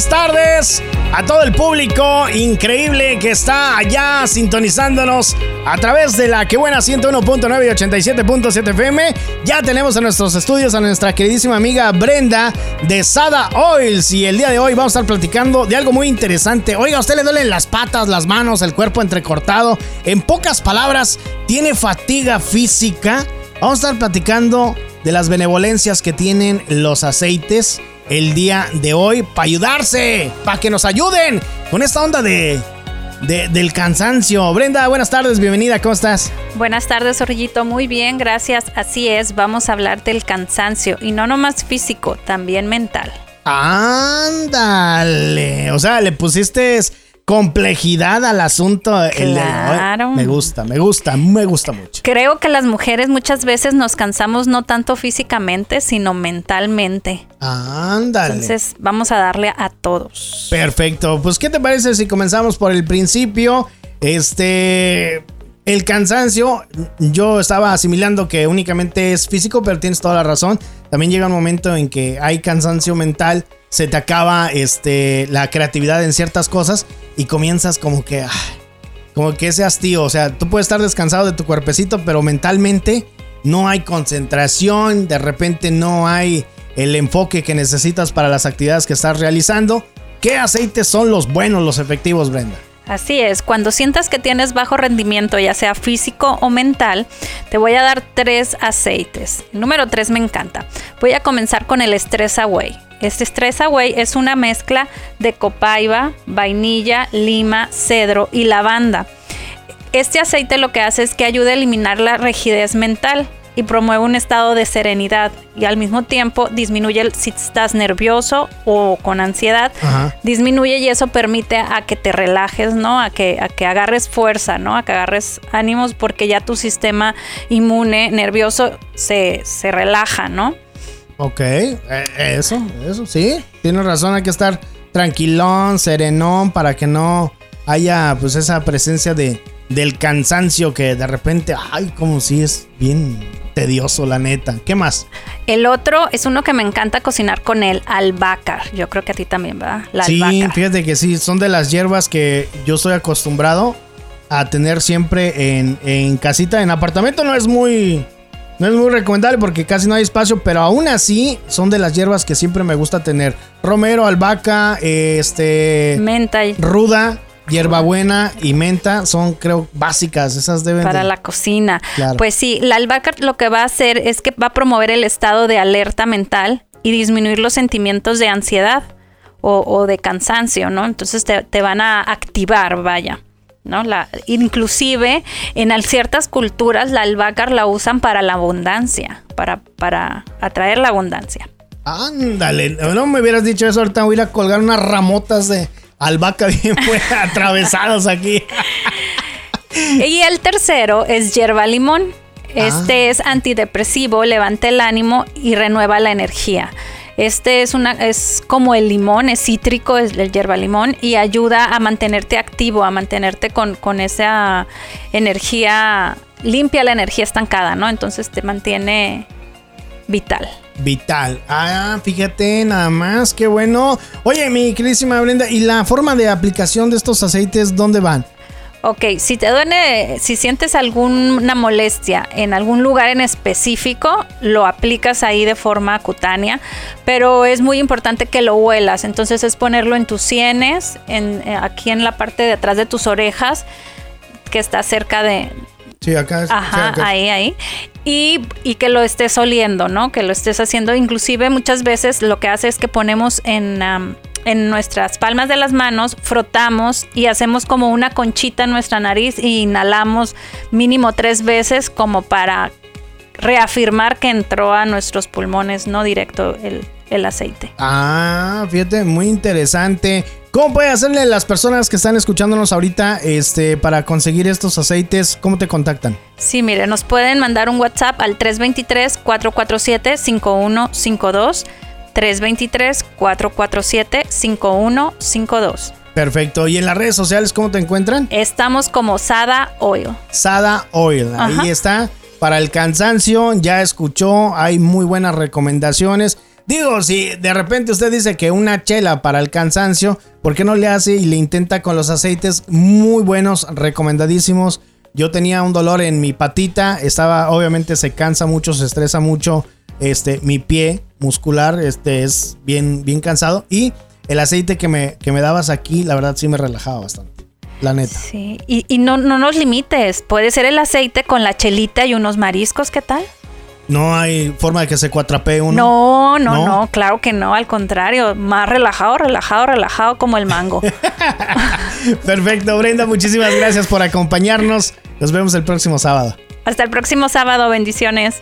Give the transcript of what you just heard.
buenas tardes a todo el público increíble que está allá sintonizándonos a través de la que buena 101.9 y 87.7 FM. Ya tenemos en nuestros estudios a nuestra queridísima amiga Brenda de Sada Oils y el día de hoy vamos a estar platicando de algo muy interesante. Oiga, ¿a usted le duelen las patas, las manos, el cuerpo entrecortado? En pocas palabras, ¿tiene fatiga física? Vamos a estar platicando de las benevolencias que tienen los aceites el día de hoy para ayudarse, para que nos ayuden con esta onda de, del cansancio. Brenda, buenas tardes, bienvenida, ¿cómo estás? Buenas tardes, Orillito, muy bien, gracias. Así es, vamos a hablar del cansancio y no nomás físico, también mental. Ándale, o sea, le pusiste complejidad al asunto. Claro. Me gusta, me gusta, me gusta mucho. Creo que las mujeres muchas veces nos cansamos no tanto físicamente, sino mentalmente. Ándale. Entonces vamos a darle a todos. Perfecto. Pues, ¿qué te parece si comenzamos por el principio? Este. El cansancio, yo estaba asimilando que únicamente es físico, pero tienes toda la razón. También llega un momento en que hay cansancio mental se te acaba este, la creatividad en ciertas cosas y comienzas como que, como que ese hastío. O sea, tú puedes estar descansado de tu cuerpecito, pero mentalmente no hay concentración, de repente no hay el enfoque que necesitas para las actividades que estás realizando. ¿Qué aceites son los buenos, los efectivos, Brenda? Así es, cuando sientas que tienes bajo rendimiento, ya sea físico o mental, te voy a dar tres aceites. número tres me encanta. Voy a comenzar con el Stress Away. Este Stress Away es una mezcla de copaiba, vainilla, lima, cedro y lavanda. Este aceite lo que hace es que ayuda a eliminar la rigidez mental y promueve un estado de serenidad y al mismo tiempo disminuye si estás nervioso o con ansiedad, disminuye y eso permite a que te relajes, ¿no? A que, a que agarres fuerza, ¿no? A que agarres ánimos porque ya tu sistema inmune nervioso se, se relaja, ¿no? Ok, eh, eso, eso, sí, tienes razón, hay que estar tranquilón, serenón para que no haya pues esa presencia de del cansancio que de repente, ay, como si es bien tedioso, la neta. ¿Qué más? El otro es uno que me encanta cocinar con el albahaca. Yo creo que a ti también, ¿verdad? La sí, fíjate que sí, son de las hierbas que yo estoy acostumbrado a tener siempre en, en casita. En apartamento no es muy... No es muy recomendable porque casi no hay espacio, pero aún así son de las hierbas que siempre me gusta tener. Romero, albahaca, este... Menta. Ruda hierbabuena y menta son, creo, básicas. Esas deben. Para la cocina. Pues sí, la albahaca lo que va a hacer es que va a promover el estado de alerta mental y disminuir los sentimientos de ansiedad o, de cansancio, ¿no? Entonces te, van a activar, vaya. ¿No? La, inclusive en ciertas culturas la albahaca la usan para la abundancia, para, para atraer la abundancia. Ándale, no me hubieras dicho eso, ahorita voy a ir a colgar unas ramotas de, albahaca bien atravesados aquí. y el tercero es hierba limón. Este ah. es antidepresivo, levanta el ánimo y renueva la energía. Este es una es como el limón, es cítrico, es el hierba limón y ayuda a mantenerte activo, a mantenerte con, con esa energía limpia la energía estancada, ¿no? Entonces te mantiene vital. Vital. Ah, fíjate, nada más, qué bueno. Oye, mi queridísima Brenda, ¿y la forma de aplicación de estos aceites dónde van? Ok, si te duele, si sientes alguna molestia en algún lugar en específico, lo aplicas ahí de forma cutánea, pero es muy importante que lo huelas. Entonces es ponerlo en tus sienes, en, eh, aquí en la parte de atrás de tus orejas, que está cerca de, Sí, acá. Ajá, ahí, ahí. Y, y, que lo estés oliendo, ¿no? Que lo estés haciendo. Inclusive muchas veces lo que hace es que ponemos en, en nuestras palmas de las manos, frotamos y hacemos como una conchita en nuestra nariz y inhalamos mínimo tres veces como para reafirmar que entró a nuestros pulmones, no directo el, el aceite. Ah, fíjate, muy interesante. ¿Cómo puede hacerle las personas que están escuchándonos ahorita este, para conseguir estos aceites? ¿Cómo te contactan? Sí, mire, nos pueden mandar un WhatsApp al 323-447-5152. 323-447-5152. Perfecto. ¿Y en las redes sociales cómo te encuentran? Estamos como Sada Oil. Sada Oil. Ahí está. Para el cansancio, ya escuchó, hay muy buenas recomendaciones Digo, si de repente usted dice que una chela para el cansancio, ¿por qué no le hace y le intenta con los aceites muy buenos, recomendadísimos? Yo tenía un dolor en mi patita, estaba, obviamente se cansa mucho, se estresa mucho, este, mi pie muscular, este, es bien, bien cansado y el aceite que me, que me dabas aquí, la verdad sí me relajaba bastante. La neta. Sí, y, y no, no nos limites. Puede ser el aceite con la chelita y unos mariscos, ¿qué tal? No hay forma de que se cuatrapee uno. No, no, no, claro que no, al contrario, más relajado, relajado, relajado como el mango. Perfecto, Brenda, muchísimas gracias por acompañarnos. Nos vemos el próximo sábado. Hasta el próximo sábado, bendiciones.